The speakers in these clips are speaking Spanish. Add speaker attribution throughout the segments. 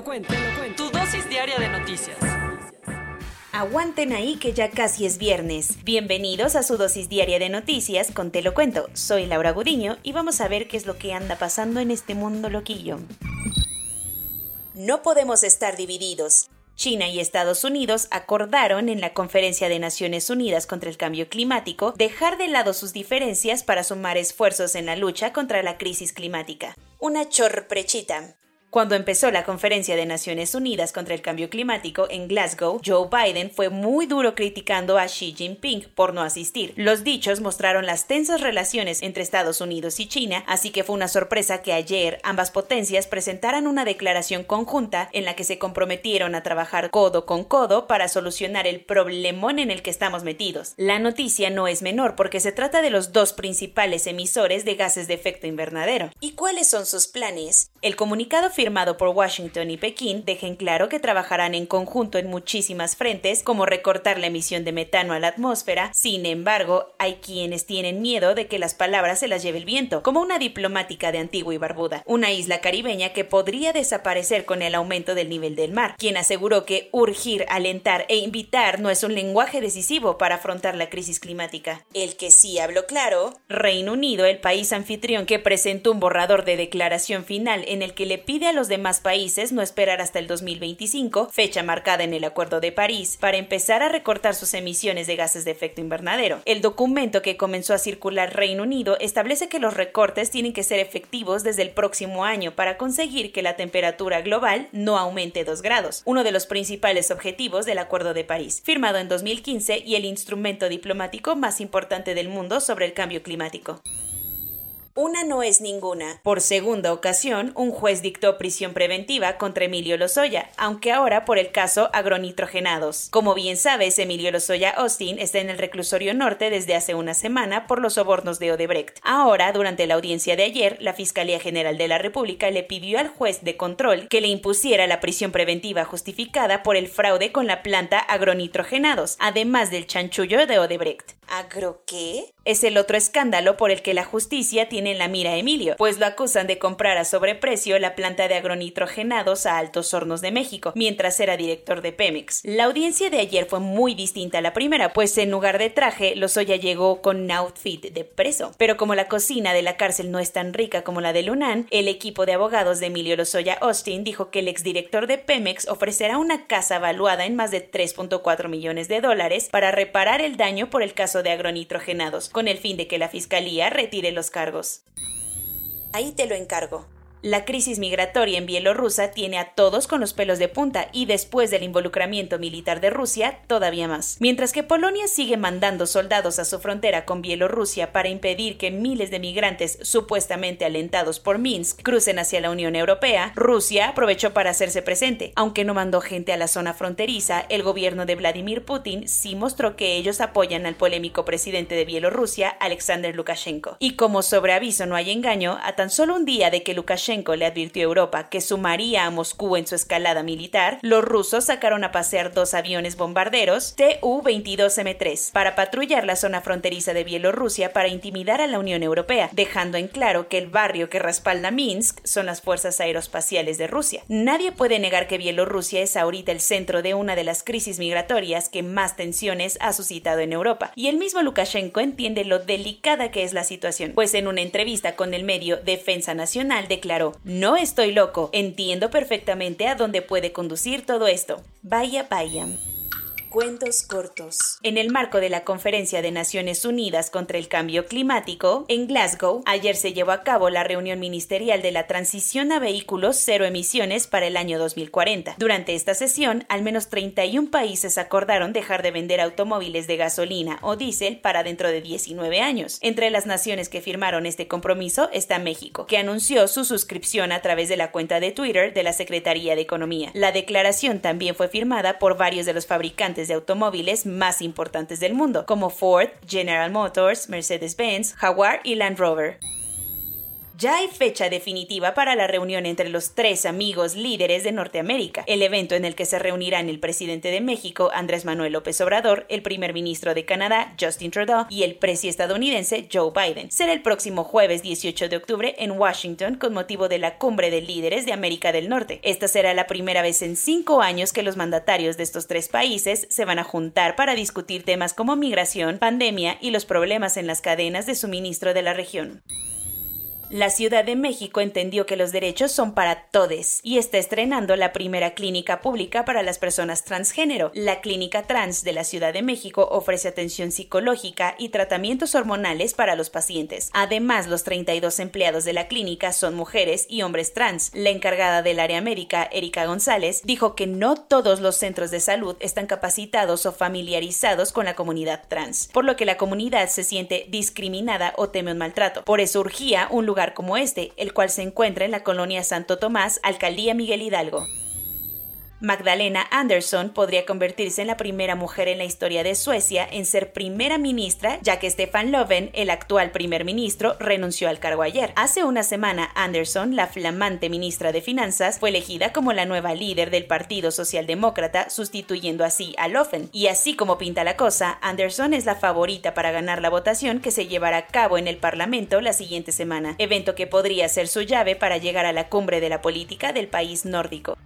Speaker 1: lo cuento, te lo cuento. Tu dosis diaria de noticias.
Speaker 2: Aguanten ahí que ya casi es viernes. Bienvenidos a su dosis diaria de noticias con Te lo cuento. Soy Laura Gudiño y vamos a ver qué es lo que anda pasando en este mundo loquillo. No podemos estar divididos. China y Estados Unidos acordaron en la Conferencia de Naciones Unidas contra el Cambio Climático dejar de lado sus diferencias para sumar esfuerzos en la lucha contra la crisis climática. Una chorprechita. Cuando empezó la Conferencia de Naciones Unidas contra el Cambio Climático en Glasgow, Joe Biden fue muy duro criticando a Xi Jinping por no asistir. Los dichos mostraron las tensas relaciones entre Estados Unidos y China, así que fue una sorpresa que ayer ambas potencias presentaran una declaración conjunta en la que se comprometieron a trabajar codo con codo para solucionar el problemón en el que estamos metidos. La noticia no es menor porque se trata de los dos principales emisores de gases de efecto invernadero. ¿Y cuáles son sus planes? El comunicado firmado por Washington y Pekín dejen claro que trabajarán en conjunto en muchísimas frentes, como recortar la emisión de metano a la atmósfera. Sin embargo, hay quienes tienen miedo de que las palabras se las lleve el viento, como una diplomática de Antigua y Barbuda, una isla caribeña que podría desaparecer con el aumento del nivel del mar, quien aseguró que urgir, alentar e invitar no es un lenguaje decisivo para afrontar la crisis climática. El que sí habló claro, Reino Unido, el país anfitrión que presentó un borrador de declaración final en el que le pide a los demás países no esperar hasta el 2025, fecha marcada en el Acuerdo de París, para empezar a recortar sus emisiones de gases de efecto invernadero. El documento que comenzó a circular Reino Unido establece que los recortes tienen que ser efectivos desde el próximo año para conseguir que la temperatura global no aumente 2 grados, uno de los principales objetivos del Acuerdo de París, firmado en 2015 y el instrumento diplomático más importante del mundo sobre el cambio climático. Una no es ninguna. Por segunda ocasión, un juez dictó prisión preventiva contra Emilio Lozoya, aunque ahora por el caso agronitrogenados. Como bien sabes, Emilio Lozoya Austin está en el reclusorio norte desde hace una semana por los sobornos de Odebrecht. Ahora, durante la audiencia de ayer, la Fiscalía General de la República le pidió al juez de control que le impusiera la prisión preventiva justificada por el fraude con la planta agronitrogenados, además del chanchullo de Odebrecht. ¿Agro qué? Es el otro escándalo por el que la justicia tiene en la mira a Emilio, pues lo acusan de comprar a sobreprecio la planta de agronitrogenados a Altos Hornos de México, mientras era director de Pemex. La audiencia de ayer fue muy distinta a la primera, pues en lugar de traje, Lozoya llegó con un outfit de preso. Pero como la cocina de la cárcel no es tan rica como la de Lunan, el equipo de abogados de Emilio Lozoya Austin dijo que el exdirector de Pemex ofrecerá una casa valuada en más de 3.4 millones de dólares para reparar el daño por el caso de agronitrogenados, con el fin de que la fiscalía retire los cargos. Ahí te lo encargo. La crisis migratoria en Bielorrusia tiene a todos con los pelos de punta y después del involucramiento militar de Rusia, todavía más. Mientras que Polonia sigue mandando soldados a su frontera con Bielorrusia para impedir que miles de migrantes supuestamente alentados por Minsk crucen hacia la Unión Europea, Rusia aprovechó para hacerse presente. Aunque no mandó gente a la zona fronteriza, el gobierno de Vladimir Putin sí mostró que ellos apoyan al polémico presidente de Bielorrusia, Alexander Lukashenko. Y como sobre aviso no hay engaño, a tan solo un día de que Lukashenko le advirtió a Europa que sumaría a Moscú en su escalada militar, los rusos sacaron a pasear dos aviones bombarderos Tu-22M3 para patrullar la zona fronteriza de Bielorrusia para intimidar a la Unión Europea, dejando en claro que el barrio que respalda Minsk son las fuerzas aeroespaciales de Rusia. Nadie puede negar que Bielorrusia es ahorita el centro de una de las crisis migratorias que más tensiones ha suscitado en Europa, y el mismo Lukashenko entiende lo delicada que es la situación, pues en una entrevista con el medio Defensa Nacional declaró no estoy loco, entiendo perfectamente a dónde puede conducir todo esto. Vaya, vaya. Cuentos cortos. En el marco de la Conferencia de Naciones Unidas contra el Cambio Climático, en Glasgow, ayer se llevó a cabo la reunión ministerial de la transición a vehículos cero emisiones para el año 2040. Durante esta sesión, al menos 31 países acordaron dejar de vender automóviles de gasolina o diésel para dentro de 19 años. Entre las naciones que firmaron este compromiso está México, que anunció su suscripción a través de la cuenta de Twitter de la Secretaría de Economía. La declaración también fue firmada por varios de los fabricantes de automóviles más importantes del mundo, como Ford, General Motors, Mercedes-Benz, Jaguar y Land Rover. Ya hay fecha definitiva para la reunión entre los tres amigos líderes de Norteamérica, el evento en el que se reunirán el presidente de México, Andrés Manuel López Obrador, el primer ministro de Canadá, Justin Trudeau, y el presidente estadounidense, Joe Biden. Será el próximo jueves 18 de octubre en Washington con motivo de la cumbre de líderes de América del Norte. Esta será la primera vez en cinco años que los mandatarios de estos tres países se van a juntar para discutir temas como migración, pandemia y los problemas en las cadenas de suministro de la región. La Ciudad de México entendió que los derechos son para todos y está estrenando la primera clínica pública para las personas transgénero. La Clínica Trans de la Ciudad de México ofrece atención psicológica y tratamientos hormonales para los pacientes. Además, los 32 empleados de la clínica son mujeres y hombres trans. La encargada del área médica, Erika González, dijo que no todos los centros de salud están capacitados o familiarizados con la comunidad trans, por lo que la comunidad se siente discriminada o teme un maltrato. Por eso urgía un lugar como este, el cual se encuentra en la colonia Santo Tomás, Alcaldía Miguel Hidalgo. Magdalena Andersson podría convertirse en la primera mujer en la historia de Suecia en ser primera ministra, ya que Stefan Löfven, el actual primer ministro, renunció al cargo ayer. Hace una semana, Andersson, la flamante ministra de Finanzas, fue elegida como la nueva líder del Partido Socialdemócrata, sustituyendo así a Löfven. Y así como pinta la cosa, Andersson es la favorita para ganar la votación que se llevará a cabo en el Parlamento la siguiente semana, evento que podría ser su llave para llegar a la cumbre de la política del país nórdico.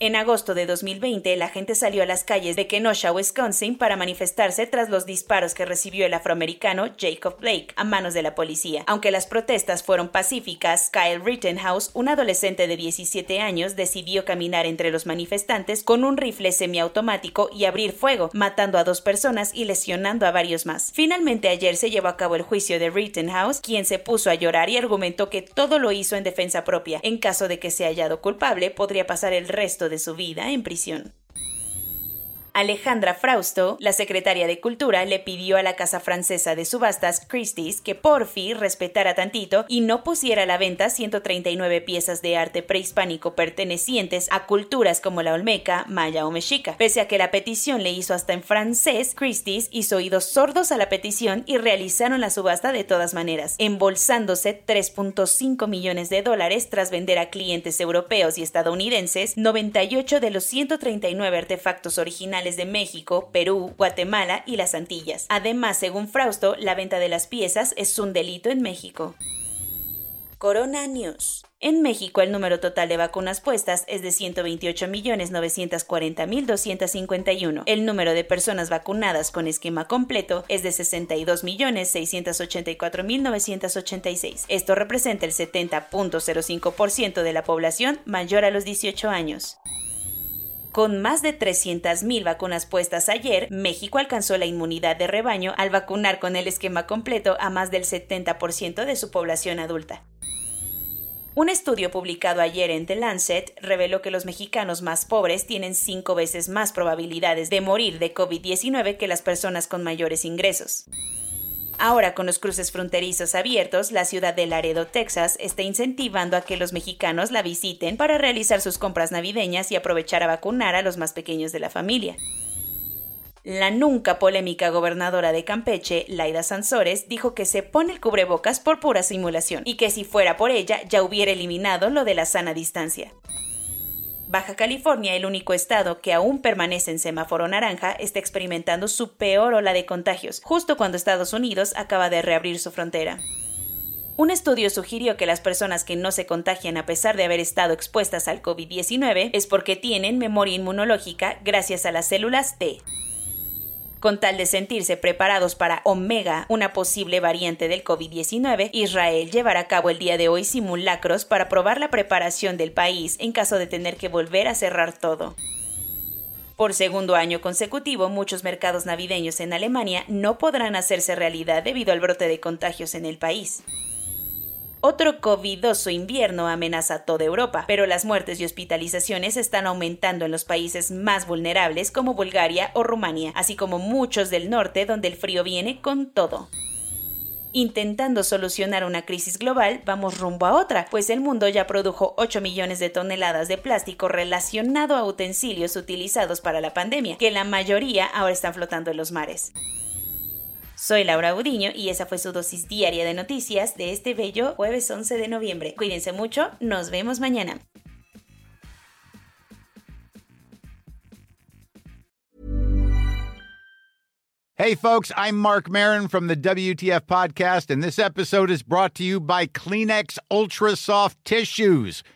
Speaker 2: En agosto de 2020, la gente salió a las calles de Kenosha, Wisconsin, para manifestarse tras los disparos que recibió el afroamericano Jacob Blake a manos de la policía. Aunque las protestas fueron pacíficas, Kyle Rittenhouse, un adolescente de 17 años, decidió caminar entre los manifestantes con un rifle semiautomático y abrir fuego, matando a dos personas y lesionando a varios más. Finalmente, ayer se llevó a cabo el juicio de Rittenhouse, quien se puso a llorar y argumentó que todo lo hizo en defensa propia. En caso de que sea hallado culpable, podría pasar el resto de su vida en prisión. Alejandra Frausto, la secretaria de Cultura, le pidió a la casa francesa de subastas Christie's que por fin respetara tantito y no pusiera a la venta 139 piezas de arte prehispánico pertenecientes a culturas como la Olmeca, Maya o Mexica. Pese a que la petición le hizo hasta en francés, Christie's hizo oídos sordos a la petición y realizaron la subasta de todas maneras, embolsándose 3.5 millones de dólares tras vender a clientes europeos y estadounidenses 98 de los 139 artefactos originales de México, Perú, Guatemala y las Antillas. Además, según Frausto, la venta de las piezas es un delito en México. Corona News. En México, el número total de vacunas puestas es de 128.940.251. El número de personas vacunadas con esquema completo es de 62.684.986. Esto representa el 70.05% de la población mayor a los 18 años. Con más de 300.000 vacunas puestas ayer, México alcanzó la inmunidad de rebaño al vacunar con el esquema completo a más del 70% de su población adulta. Un estudio publicado ayer en The Lancet reveló que los mexicanos más pobres tienen cinco veces más probabilidades de morir de COVID-19 que las personas con mayores ingresos. Ahora, con los cruces fronterizos abiertos, la ciudad de Laredo, Texas, está incentivando a que los mexicanos la visiten para realizar sus compras navideñas y aprovechar a vacunar a los más pequeños de la familia. La nunca polémica gobernadora de Campeche, Laida Sansores, dijo que se pone el cubrebocas por pura simulación y que si fuera por ella ya hubiera eliminado lo de la sana distancia. Baja California, el único estado que aún permanece en semáforo naranja, está experimentando su peor ola de contagios, justo cuando Estados Unidos acaba de reabrir su frontera. Un estudio sugirió que las personas que no se contagian a pesar de haber estado expuestas al COVID-19 es porque tienen memoria inmunológica gracias a las células T con tal de sentirse preparados para Omega, una posible variante del COVID-19, Israel llevará a cabo el día de hoy simulacros para probar la preparación del país en caso de tener que volver a cerrar todo. Por segundo año consecutivo, muchos mercados navideños en Alemania no podrán hacerse realidad debido al brote de contagios en el país. Otro covidoso invierno amenaza toda Europa, pero las muertes y hospitalizaciones están aumentando en los países más vulnerables como Bulgaria o Rumania, así como muchos del norte donde el frío viene con todo. Intentando solucionar una crisis global, vamos rumbo a otra, pues el mundo ya produjo 8 millones de toneladas de plástico relacionado a utensilios utilizados para la pandemia, que la mayoría ahora están flotando en los mares. Soy Laura Budiño y esa fue su dosis diaria de noticias de este bello jueves 11 de noviembre. Cuídense mucho, nos vemos mañana.
Speaker 3: Hey folks, I'm Mark Marin from the WTF podcast and this episode is brought to you by Kleenex Ultra Soft Tissues